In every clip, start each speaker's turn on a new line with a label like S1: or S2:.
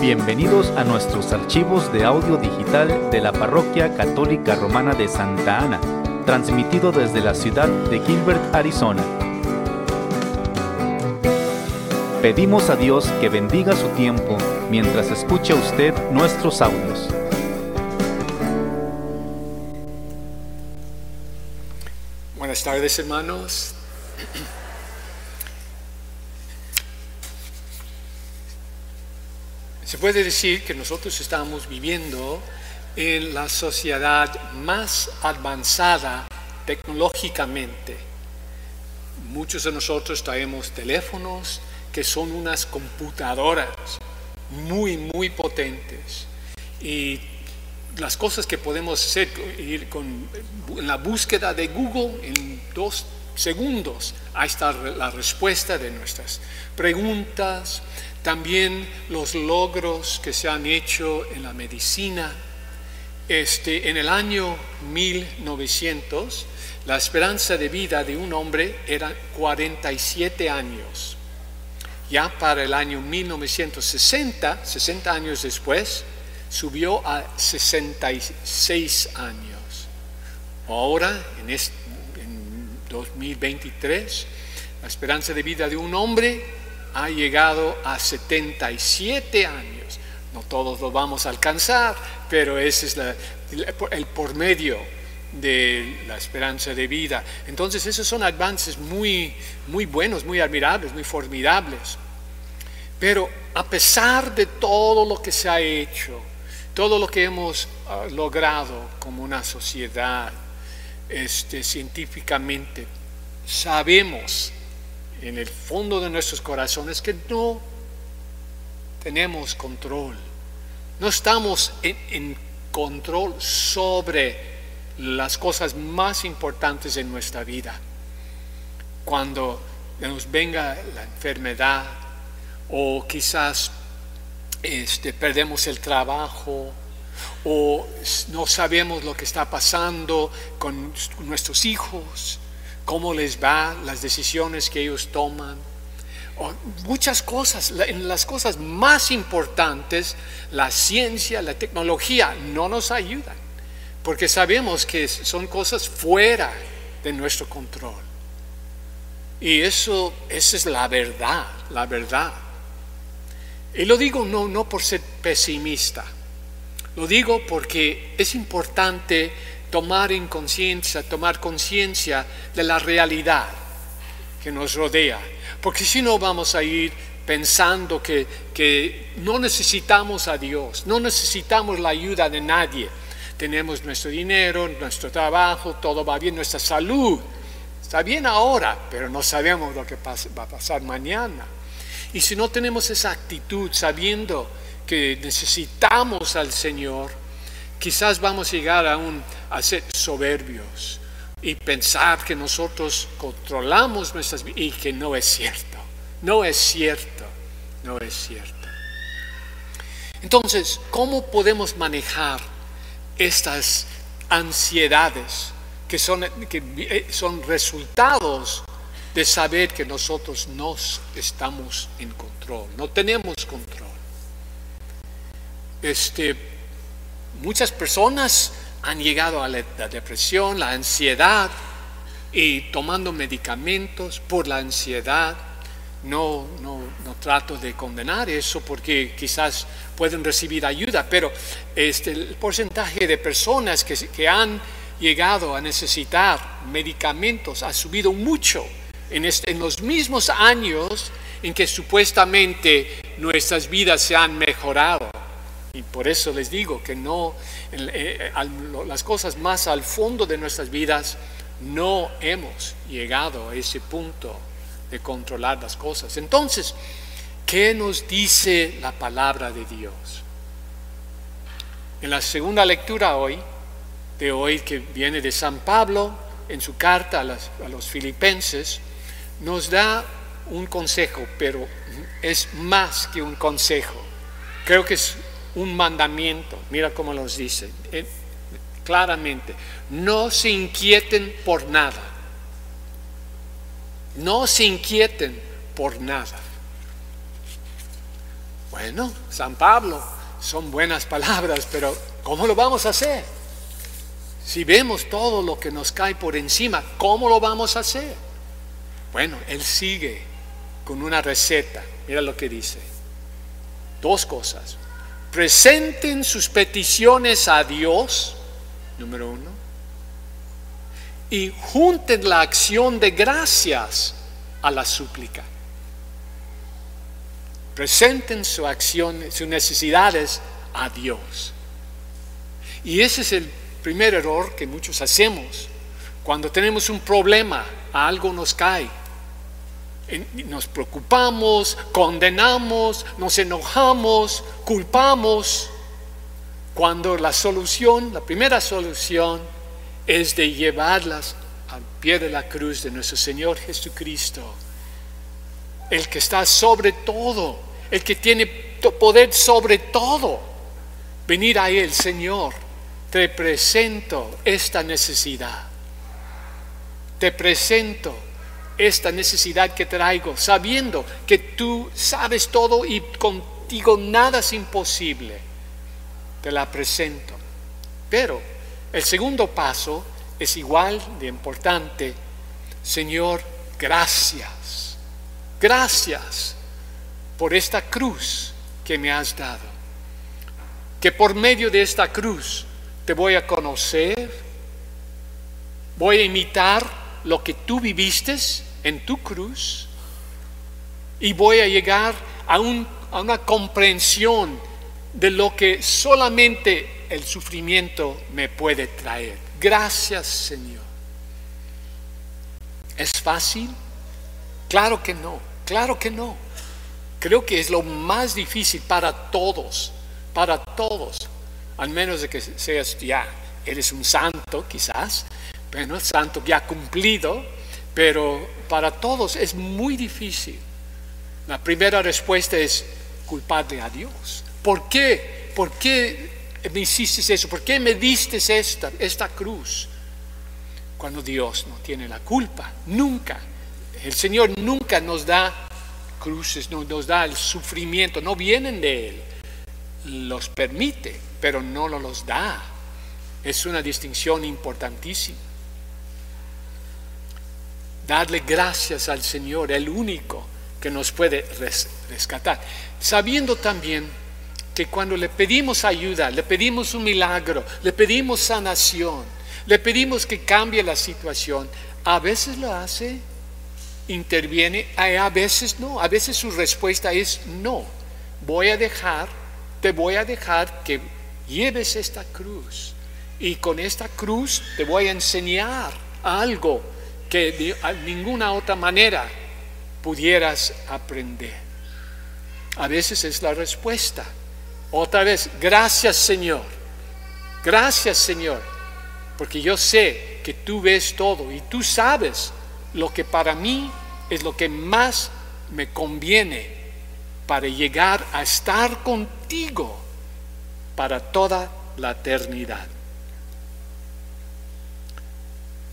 S1: Bienvenidos a nuestros archivos de audio digital de la Parroquia Católica Romana de Santa Ana, transmitido desde la ciudad de Gilbert, Arizona. Pedimos a Dios que bendiga su tiempo mientras escucha usted nuestros audios.
S2: Buenas tardes hermanos. Se puede decir que nosotros estamos viviendo en la sociedad más avanzada tecnológicamente. Muchos de nosotros traemos teléfonos que son unas computadoras muy, muy potentes. Y las cosas que podemos hacer ir con, en la búsqueda de Google en dos segundos, ahí está la respuesta de nuestras preguntas, también los logros que se han hecho en la medicina. Este, en el año 1900, la esperanza de vida de un hombre era 47 años. Ya para el año 1960, 60 años después, subió a 66 años. Ahora, en, en 2023, la esperanza de vida de un hombre ha llegado a 77 años. No todos lo vamos a alcanzar, pero ese es el por medio de la esperanza de vida. Entonces esos son avances muy, muy buenos, muy admirables, muy formidables. Pero a pesar de todo lo que se ha hecho, todo lo que hemos ah, logrado como una sociedad este, científicamente, sabemos en el fondo de nuestros corazones que no tenemos control. No estamos en, control sobre las cosas más importantes en nuestra vida. Cuando nos venga la enfermedad o quizás este, perdemos el trabajo o no sabemos lo que está pasando con nuestros hijos cómo les va, las decisiones que ellos toman. muchas cosas, en las cosas más importantes, la ciencia, la tecnología no nos ayudan, porque sabemos que son cosas fuera de nuestro control. Y eso, esa es la verdad, la verdad. Y lo digo no, no por ser pesimista, lo digo porque es importante tomar en conciencia, tomar conciencia de la realidad que nos rodea. Porque si no vamos a ir pensando que, que no necesitamos a Dios, no necesitamos la ayuda de nadie. Tenemos nuestro dinero, nuestro trabajo, todo va bien, nuestra salud está bien ahora, pero no sabemos lo que va a pasar mañana. Y si no tenemos esa actitud sabiendo que necesitamos al Señor, quizás vamos a llegar a, a ser soberbios y pensar que nosotros controlamos nuestras vidas y que no es cierto, no es cierto, no es cierto. Entonces, ¿cómo podemos manejar estas ansiedades que son, que eh, son resultados de saber que nosotros no estamos en control, no tenemos control? Este, Muchas personas han llegado a la, depresión, la ansiedad y tomando medicamentos por la ansiedad. No, no, no, trato de condenar eso porque quizás pueden recibir ayuda, pero este, el porcentaje de personas que, que han llegado a necesitar medicamentos ha subido mucho en, este, en los mismos años en que supuestamente nuestras vidas se han mejorado. Y por eso les digo que no, eh, las cosas más al fondo de nuestras vidas, no hemos llegado a ese punto de controlar las cosas. Entonces, ¿qué nos dice la palabra de Dios? En la segunda lectura hoy, de hoy que viene de San Pablo, en su carta a, a los filipenses, nos da un consejo, pero es más que un consejo. Creo que es un mandamiento. Mira cómo los dice eh, claramente. No se inquieten por nada. No se inquieten por nada. Bueno, San Pablo, son buenas palabras, pero ¿cómo lo vamos a hacer? Si vemos todo lo que nos cae por encima, ¿cómo lo vamos a hacer? Bueno, él sigue con una receta. Mira lo que dice. Dos cosas. Presenten sus peticiones a Dios, número uno, y junten la acción de gracias a la súplica. Presenten su acción, sus necesidades a Dios. Y ese es el primer error que muchos hacemos. Cuando tenemos un problema, algo nos cae. Nos preocupamos, condenamos, nos enojamos, culpamos. Cuando la solución, la primera solución, es de llevarlas al pie de la cruz de nuestro Señor Jesucristo, el que está sobre todo, el que tiene poder sobre todo. Venir a Él, Señor, te presento esta necesidad. Te presento esta necesidad que traigo, sabiendo que tú sabes todo y contigo nada es imposible. Te la presento. Pero el segundo paso es igual de importante. Señor, gracias. Gracias por esta cruz que me has dado. Que por medio de esta cruz te voy a conocer, voy a imitar lo que tú viviste en tu cruz y voy a llegar a, a una comprensión de lo que solamente el sufrimiento me puede traer. Gracias Señor. ¿Es fácil? Claro que no, claro que no. Creo que es lo más difícil para todos, para todos al menos de que seas ya, eres un santo quizás, bueno, santo ya cumplido, pero para todos es muy difícil. La primera respuesta es culparle a Dios. ¿Por qué? ¿Por qué me hiciste eso? ¿Por qué me diste esta, esta cruz? Cuando Dios no tiene la culpa, nunca. El Señor nunca nos da cruces, no nos da el sufrimiento, no vienen de Él, los permite pero no los da. Es una distinción importantísima. Darle gracias al Señor, el único que nos puede rescatar. Sabiendo también que cuando le pedimos ayuda, le pedimos un milagro, le pedimos sanación, le pedimos que cambie la situación, a veces lo hace, interviene, a veces no, a veces su respuesta es no. Voy a dejar, te voy a dejar que lleves esta cruz y con esta cruz te voy a enseñar algo que de ninguna otra manera pudieras aprender. A veces es la respuesta. Otra vez, gracias Señor. Gracias Señor. Porque yo sé que tú ves todo y tú sabes lo que para mí es lo que más me conviene para llegar a estar contigo para toda la eternidad.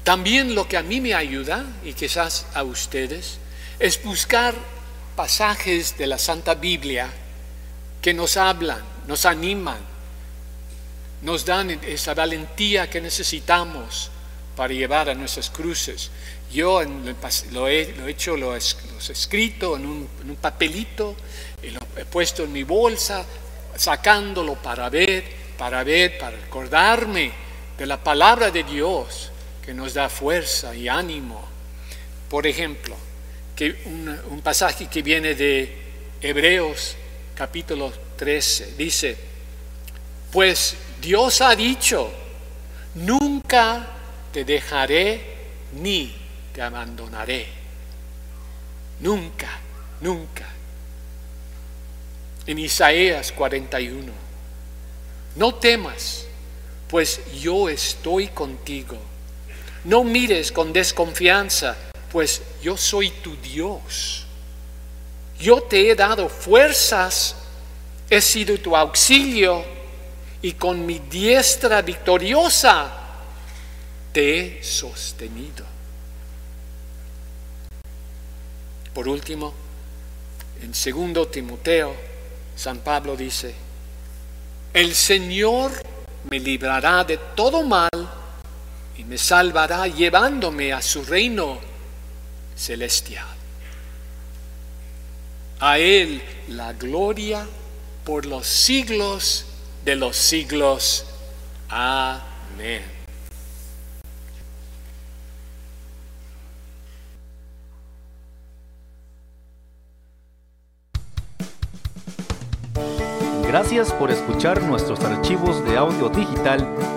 S2: También lo que a mí me ayuda, y quizás a ustedes, es buscar pasajes de la Santa Biblia que nos hablan, nos animan, nos dan esa valentía que necesitamos para llevar a nuestras cruces. Yo lo, he, hecho, lo he, escrito en un, en un papelito, y lo he puesto en mi bolsa sacándolo para ver, para ver, para recordarme de la palabra de Dios que nos da fuerza y ánimo. Por ejemplo, que un, pasaje que viene de Hebreos capítulo 13 dice, pues Dios ha dicho, nunca te dejaré ni te abandonaré. Nunca, nunca en Isaías 41. No temas, pues yo estoy contigo. No mires con desconfianza, pues yo soy tu Dios. Yo te he dado fuerzas, he sido tu auxilio y con mi diestra victoriosa te he sostenido. Por último, en segundo Timoteo San Pablo dice, el Señor me librará de todo mal y me salvará llevándome a su reino celestial. A Él la gloria por los siglos de los siglos. Amén.
S1: Gracias por escuchar nuestros archivos de audio digital